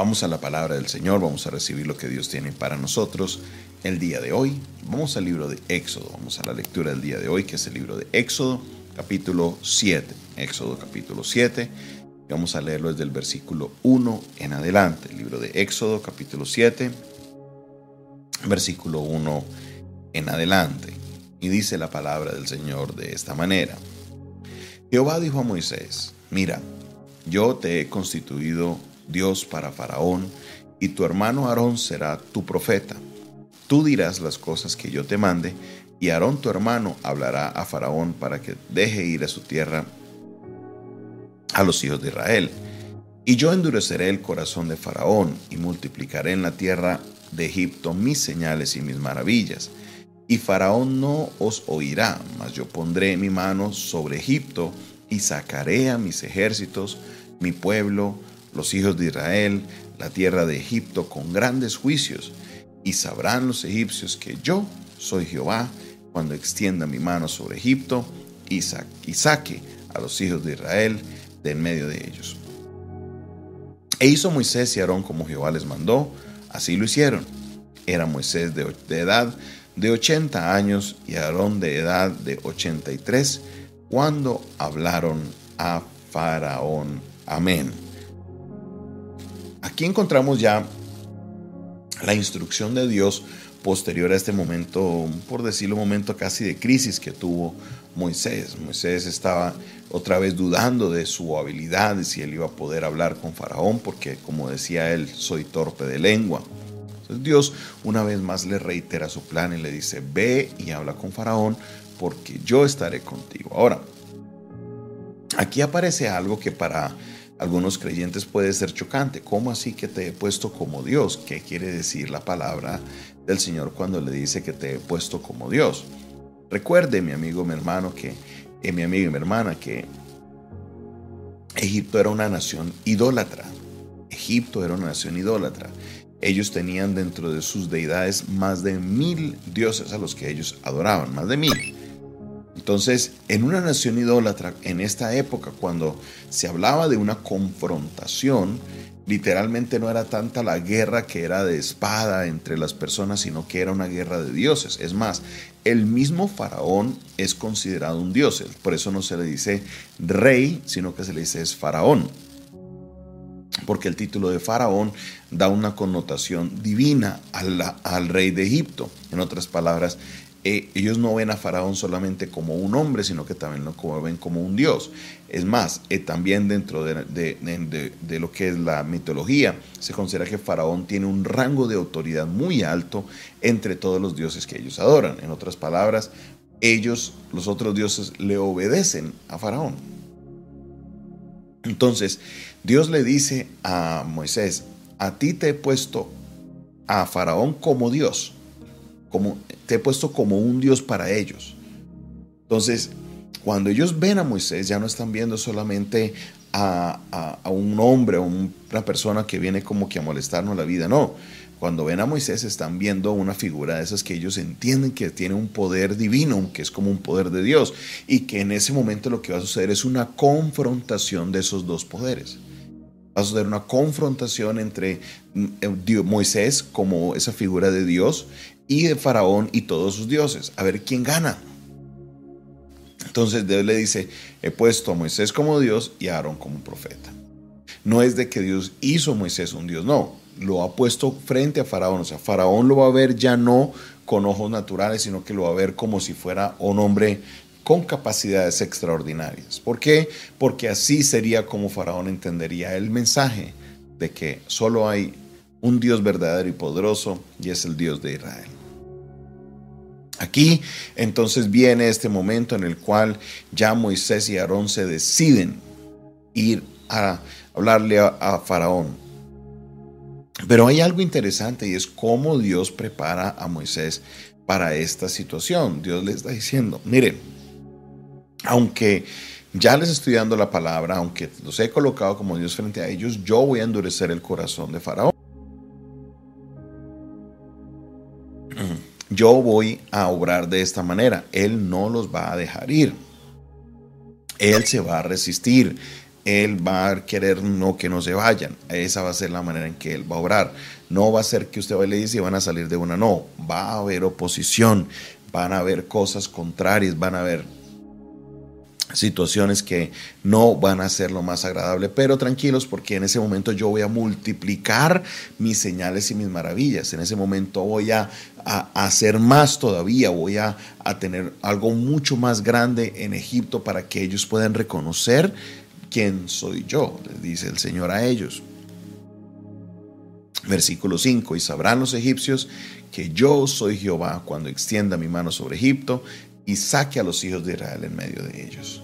Vamos a la palabra del Señor, vamos a recibir lo que Dios tiene para nosotros el día de hoy. Vamos al libro de Éxodo, vamos a la lectura del día de hoy, que es el libro de Éxodo, capítulo 7. Éxodo capítulo 7. Vamos a leerlo desde el versículo 1 en adelante. El libro de Éxodo capítulo 7, versículo 1 en adelante. Y dice la palabra del Señor de esta manera. Jehová dijo a Moisés, mira, yo te he constituido Dios para Faraón, y tu hermano Aarón será tu profeta. Tú dirás las cosas que yo te mande, y Aarón tu hermano hablará a Faraón para que deje ir a su tierra a los hijos de Israel. Y yo endureceré el corazón de Faraón, y multiplicaré en la tierra de Egipto mis señales y mis maravillas. Y Faraón no os oirá, mas yo pondré mi mano sobre Egipto, y sacaré a mis ejércitos, mi pueblo, los hijos de Israel, la tierra de Egipto con grandes juicios, y sabrán los egipcios que yo soy Jehová cuando extienda mi mano sobre Egipto y, saque a los hijos de Israel de en medio de ellos. E hizo Moisés y Aarón como Jehová les mandó, así lo hicieron. Era Moisés de, de edad de 80 años y Aarón de edad de 83 cuando hablaron a Faraón. Amén. Aquí encontramos ya la instrucción de Dios posterior a este momento, por decirlo, momento casi de crisis que tuvo Moisés. Moisés estaba otra vez dudando de su habilidad, de si él iba a poder hablar con Faraón, porque como decía él, soy torpe de lengua. Entonces Dios una vez más le reitera su plan y le dice, ve y habla con Faraón, porque yo estaré contigo. Ahora, aquí aparece algo que para algunos creyentes puede ser chocante. ¿Cómo así que te he puesto como Dios? ¿Qué quiere decir la palabra del Señor cuando le dice que te he puesto como Dios? Recuerde, mi amigo, mi hermano, que, eh, mi amigo y mi hermana, que Egipto era una nación idólatra. Egipto era una nación idólatra. Ellos tenían dentro de sus deidades más de mil dioses a los que ellos adoraban, más de mil. Entonces, en una nación idólatra, en esta época, cuando se hablaba de una confrontación, literalmente no era tanta la guerra que era de espada entre las personas, sino que era una guerra de dioses. Es más, el mismo faraón es considerado un dios, por eso no se le dice rey, sino que se le dice es faraón. Porque el título de faraón da una connotación divina al, al rey de Egipto. En otras palabras, eh, ellos no ven a Faraón solamente como un hombre, sino que también lo ven como un dios. Es más, eh, también dentro de, lo que es la mitología, se considera que Faraón tiene un rango de autoridad muy alto entre todos los dioses que ellos adoran. En otras palabras, ellos, los otros dioses, le obedecen a Faraón. Entonces, Dios le dice a Moisés, a ti te he puesto a Faraón como Dios como, te he puesto como un Dios para ellos. Entonces, cuando ellos ven a Moisés, ya no están viendo solamente a, un hombre o una persona que viene como que a molestarnos la vida, no. Cuando ven a Moisés están viendo una figura de esas que ellos entienden que tiene un poder divino, que es como un poder de Dios, y que en ese momento lo que va a suceder es una confrontación de esos dos poderes. Va a suceder una confrontación entre mm, eh, Moisés como esa figura de Dios y de Faraón y todos sus dioses. A ver quién gana. Entonces Dios le dice, he puesto a Moisés como Dios y a Aarón como profeta. No es de que Dios hizo a Moisés un Dios, no. Lo ha puesto frente a Faraón. O sea, Faraón lo va a ver ya no con ojos naturales, sino que lo va a ver como si fuera un hombre con capacidades extraordinarias. ¿Por qué? Porque así sería como Faraón entendería el mensaje de que solo hay un Dios verdadero y poderoso y es el Dios de Israel. Aquí entonces viene este momento en el cual ya Moisés y Aarón se deciden ir a hablarle a, Faraón. Pero hay algo interesante y es cómo Dios prepara a Moisés para esta situación. Dios le está diciendo, miren, aunque ya les estoy dando la palabra, aunque los he colocado como Dios frente a ellos, yo voy a endurecer el corazón de Faraón. Yo voy a obrar de esta manera. Él no los va a dejar ir. Él se va a resistir. Él va a querer no que no se vayan. Esa va a ser la manera en que Él va a obrar. No va a ser que usted va le dice y van a salir de una. No, va a haber oposición, van a haber cosas contrarias, van a haber situaciones que no van a ser lo más agradable, pero tranquilos porque en ese momento yo voy a multiplicar mis señales y mis maravillas, en ese momento voy a, hacer más todavía, voy a, a, tener algo mucho más grande en Egipto para que ellos puedan reconocer quién soy yo, les dice el Señor a ellos. Versículo 5, y sabrán los egipcios que yo soy Jehová cuando extienda mi mano sobre Egipto y saque a los hijos de Israel en medio de ellos.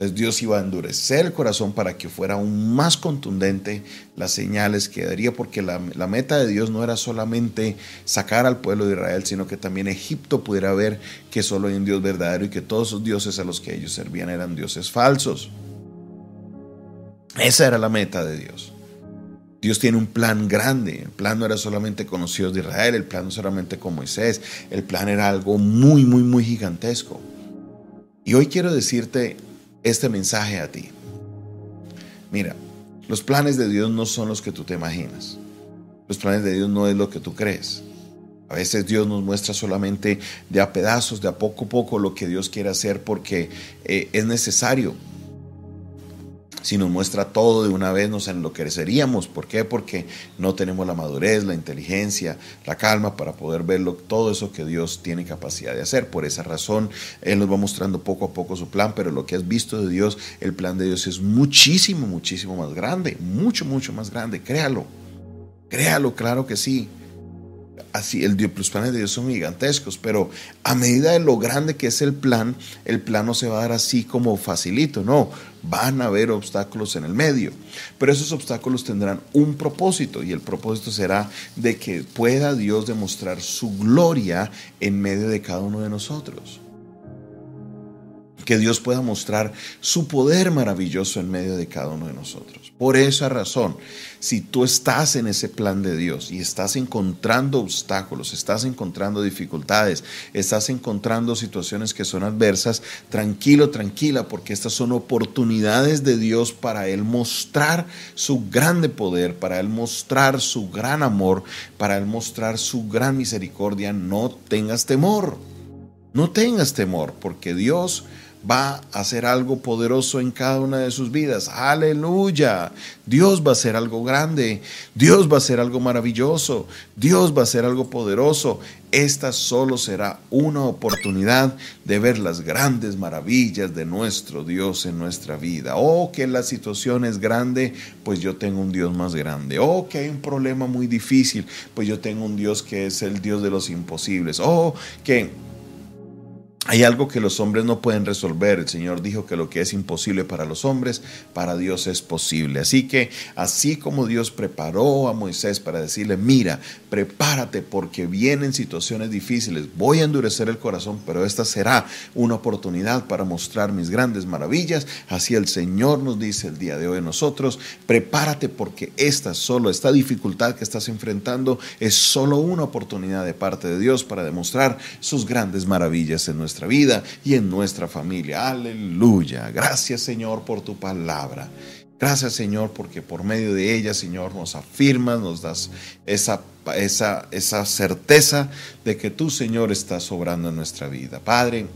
Entonces Dios iba a endurecer el corazón para que fuera aún más contundente las señales que daría, porque la, meta de Dios no era solamente sacar al pueblo de Israel, sino que también Egipto pudiera ver que solo hay un Dios verdadero y que todos los dioses a los que ellos servían eran dioses falsos. Esa era la meta de Dios. Dios tiene un plan grande. El plan no era solamente con los hijos de Israel, el plan no solamente con Moisés, el plan era algo muy, muy, muy gigantesco. Y hoy quiero decirte este mensaje a ti. Mira, los planes de Dios no son los que tú te imaginas. Los planes de Dios no es lo que tú crees. A veces Dios nos muestra solamente de a pedazos, de a poco a poco lo que Dios quiere hacer porque eh, es necesario si nos muestra todo de una vez nos enloqueceríamos. ¿Por qué? Porque no tenemos la madurez, la inteligencia, la calma para poder ver todo eso que Dios tiene capacidad de hacer. Por esa razón, Él nos va mostrando poco a poco su plan, pero lo que has visto de Dios, el plan de Dios es muchísimo, muchísimo más grande, mucho, mucho más grande. Créalo, créalo, claro que sí así, el, los planes de Dios son gigantescos, pero a medida de lo grande que es el plan, el plan no se va a dar así como facilito, no, van a haber obstáculos en el medio, pero esos obstáculos tendrán un propósito y el propósito será de que pueda Dios demostrar su gloria en medio de cada uno de nosotros que Dios pueda mostrar su poder maravilloso en medio de cada uno de nosotros. Por esa razón, si tú estás en ese plan de Dios y estás encontrando obstáculos, estás encontrando dificultades, estás encontrando situaciones que son adversas, tranquilo, tranquila, porque estas son oportunidades de Dios para Él mostrar su grande poder, para Él mostrar su gran amor, para Él mostrar su gran misericordia. No tengas temor, no tengas temor, porque Dios va a hacer algo poderoso en cada una de sus vidas. Aleluya. Dios va a hacer algo grande. Dios va a hacer algo maravilloso. Dios va a hacer algo poderoso. Esta solo será una oportunidad de ver las grandes maravillas de nuestro Dios en nuestra vida. Oh, que la situación es grande, pues yo tengo un Dios más grande. Oh, que hay un problema muy difícil, pues yo tengo un Dios que es el Dios de los imposibles. Oh, que hay algo que los hombres no pueden resolver. El Señor dijo que lo que es imposible para los hombres, para Dios es posible. Así que así como Dios preparó a Moisés para decirle, mira, prepárate porque vienen situaciones difíciles, voy a endurecer el corazón, pero esta será una oportunidad para mostrar mis grandes maravillas. Así el Señor nos dice el día de hoy nosotros, prepárate porque esta solo, esta dificultad que estás enfrentando es solo una oportunidad de parte de Dios para demostrar sus grandes maravillas en nuestra nuestra vida y en nuestra familia. Aleluya. Gracias Señor por tu palabra. Gracias Señor porque por medio de ella, Señor, nos afirmas, nos das esa, esa, esa certeza de que tú, Señor, estás obrando en nuestra vida. Padre,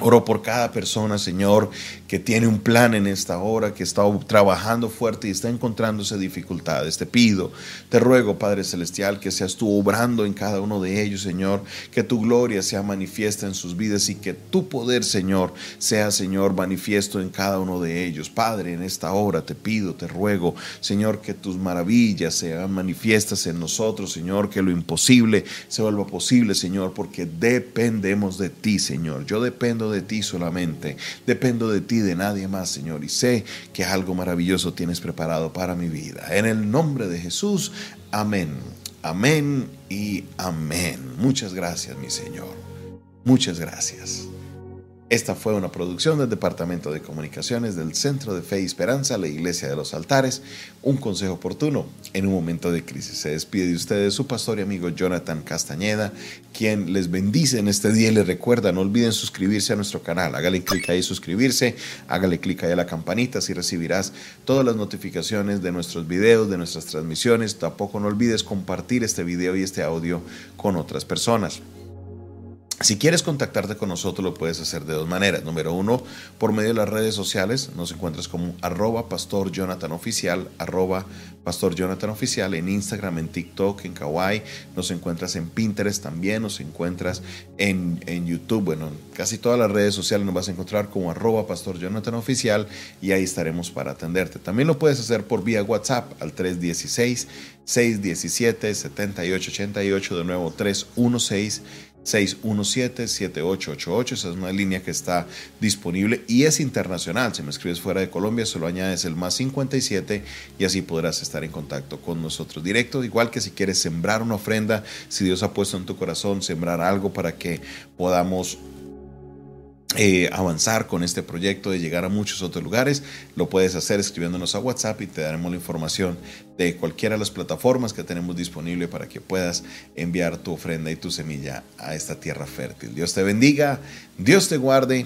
Oro por cada persona, Señor, que tiene un plan en esta hora, que está trabajando fuerte y está encontrándose dificultades. Te pido, te ruego, Padre Celestial, que seas tú obrando en cada uno de ellos, Señor, que tu gloria sea manifiesta en sus vidas y que tu poder, Señor, sea, Señor, manifiesto en cada uno de ellos. Padre, en esta hora te pido, te ruego, Señor, que tus maravillas sean manifiestas en nosotros, Señor, que lo imposible se vuelva posible, Señor, porque dependemos de ti, Señor. Yo dependo de ti solamente, dependo de ti, de nadie más, Señor, y sé que algo maravilloso tienes preparado para mi vida. En el nombre de Jesús, amén, amén y amén. Muchas gracias, mi Señor. Muchas gracias. Esta fue una producción del Departamento de Comunicaciones del Centro de Fe y Esperanza, la Iglesia de los Altares, un consejo oportuno en un momento de crisis. Se despide de ustedes su pastor y amigo Jonathan Castañeda, quien les bendice en este día y les recuerda, no olviden suscribirse a nuestro canal, hágale clic ahí suscribirse, hágale clic ahí a la campanita, así recibirás todas las notificaciones de nuestros videos, de nuestras transmisiones. Tampoco no olvides compartir este video y este audio con otras personas. Si quieres contactarte con nosotros lo puedes hacer de dos maneras. Número uno, por medio de las redes sociales. Nos encuentras como arroba pastor Jonathan Oficial, arroba pastor Jonathan Oficial en Instagram, en TikTok, en Kawaii. Nos encuentras en Pinterest también, nos encuentras en, en YouTube. Bueno, casi todas las redes sociales nos vas a encontrar como arroba pastor Jonathan Oficial y ahí estaremos para atenderte. También lo puedes hacer por vía WhatsApp al 316 617 7888 de nuevo 316 617-7888. Esa es una línea que está disponible y es internacional. Si me escribes fuera de Colombia, solo añades el más 57 y así podrás estar en contacto con nosotros directo. Igual que si quieres sembrar una ofrenda, si Dios ha puesto en tu corazón sembrar algo para que podamos eh, avanzar con este proyecto de llegar a muchos otros lugares, lo puedes hacer escribiéndonos a WhatsApp y te daremos la información de cualquiera de las plataformas que tenemos disponible para que puedas enviar tu ofrenda y tu semilla a esta tierra fértil. Dios te bendiga, Dios te guarde